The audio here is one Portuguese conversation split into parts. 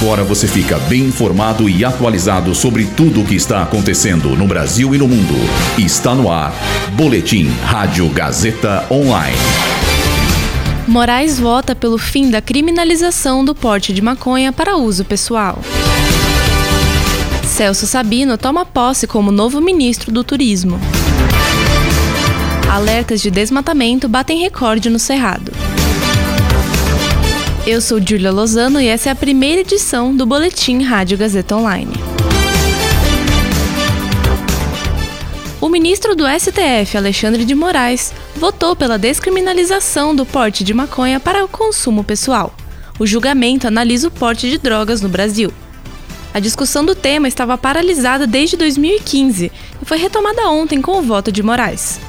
Agora você fica bem informado e atualizado sobre tudo o que está acontecendo no Brasil e no mundo. Está no ar. Boletim Rádio Gazeta Online. Moraes vota pelo fim da criminalização do porte de maconha para uso pessoal. Celso Sabino toma posse como novo ministro do Turismo. Alertas de desmatamento batem recorde no Cerrado. Eu sou Julia Lozano e essa é a primeira edição do Boletim Rádio Gazeta Online. O ministro do STF, Alexandre de Moraes, votou pela descriminalização do porte de maconha para o consumo pessoal. O julgamento analisa o porte de drogas no Brasil. A discussão do tema estava paralisada desde 2015 e foi retomada ontem com o voto de Moraes.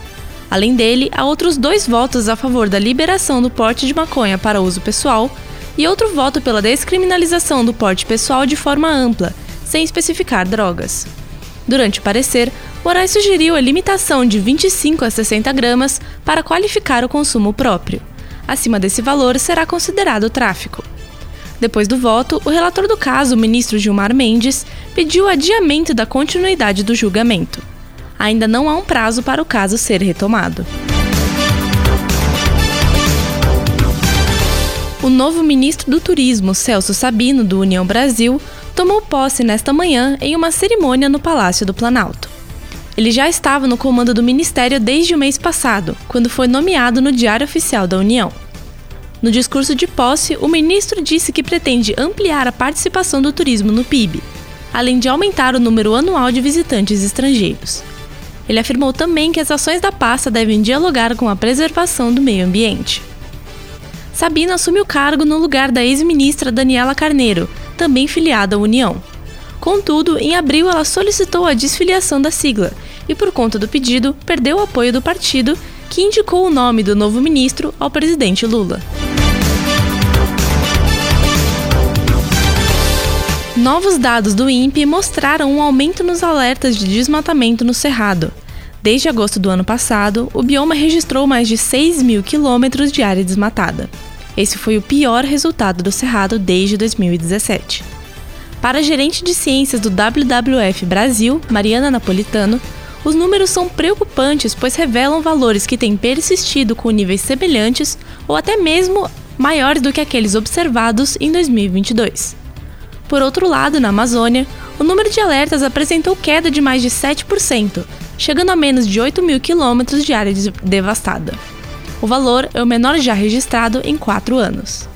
Além dele, há outros dois votos a favor da liberação do porte de maconha para uso pessoal e outro voto pela descriminalização do porte pessoal de forma ampla, sem especificar drogas. Durante o parecer, Moraes sugeriu a limitação de 25 a 60 gramas para qualificar o consumo próprio. Acima desse valor será considerado tráfico. Depois do voto, o relator do caso, o ministro Gilmar Mendes, pediu adiamento da continuidade do julgamento. Ainda não há um prazo para o caso ser retomado. O novo ministro do Turismo, Celso Sabino, do União Brasil, tomou posse nesta manhã em uma cerimônia no Palácio do Planalto. Ele já estava no comando do ministério desde o mês passado, quando foi nomeado no Diário Oficial da União. No discurso de posse, o ministro disse que pretende ampliar a participação do turismo no PIB, além de aumentar o número anual de visitantes estrangeiros. Ele afirmou também que as ações da pasta devem dialogar com a preservação do meio ambiente. Sabina assume o cargo no lugar da ex-ministra Daniela Carneiro, também filiada à União. Contudo, em abril ela solicitou a desfiliação da sigla e, por conta do pedido, perdeu o apoio do partido, que indicou o nome do novo ministro ao presidente Lula. Novos dados do INPE mostraram um aumento nos alertas de desmatamento no Cerrado. Desde agosto do ano passado, o bioma registrou mais de 6 mil quilômetros de área desmatada. Esse foi o pior resultado do Cerrado desde 2017. Para a gerente de ciências do WWF Brasil, Mariana Napolitano, os números são preocupantes, pois revelam valores que têm persistido com níveis semelhantes ou até mesmo maiores do que aqueles observados em 2022. Por outro lado, na Amazônia, o número de alertas apresentou queda de mais de 7%, chegando a menos de 8 mil quilômetros de área devastada. O valor é o menor já registrado em quatro anos.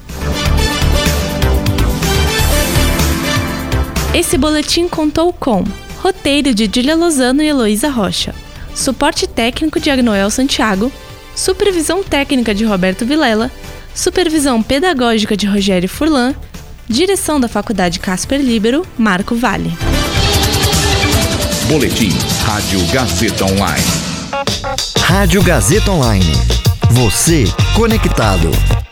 Esse boletim contou com roteiro de Julia Lozano e Heloísa Rocha, suporte técnico de Agnoel Santiago, supervisão técnica de Roberto Vilela, supervisão pedagógica de Rogério Furlan, direção da Faculdade Casper Libero, Marco Vale. Boletim Rádio Gazeta Online. Rádio Gazeta Online. Você conectado.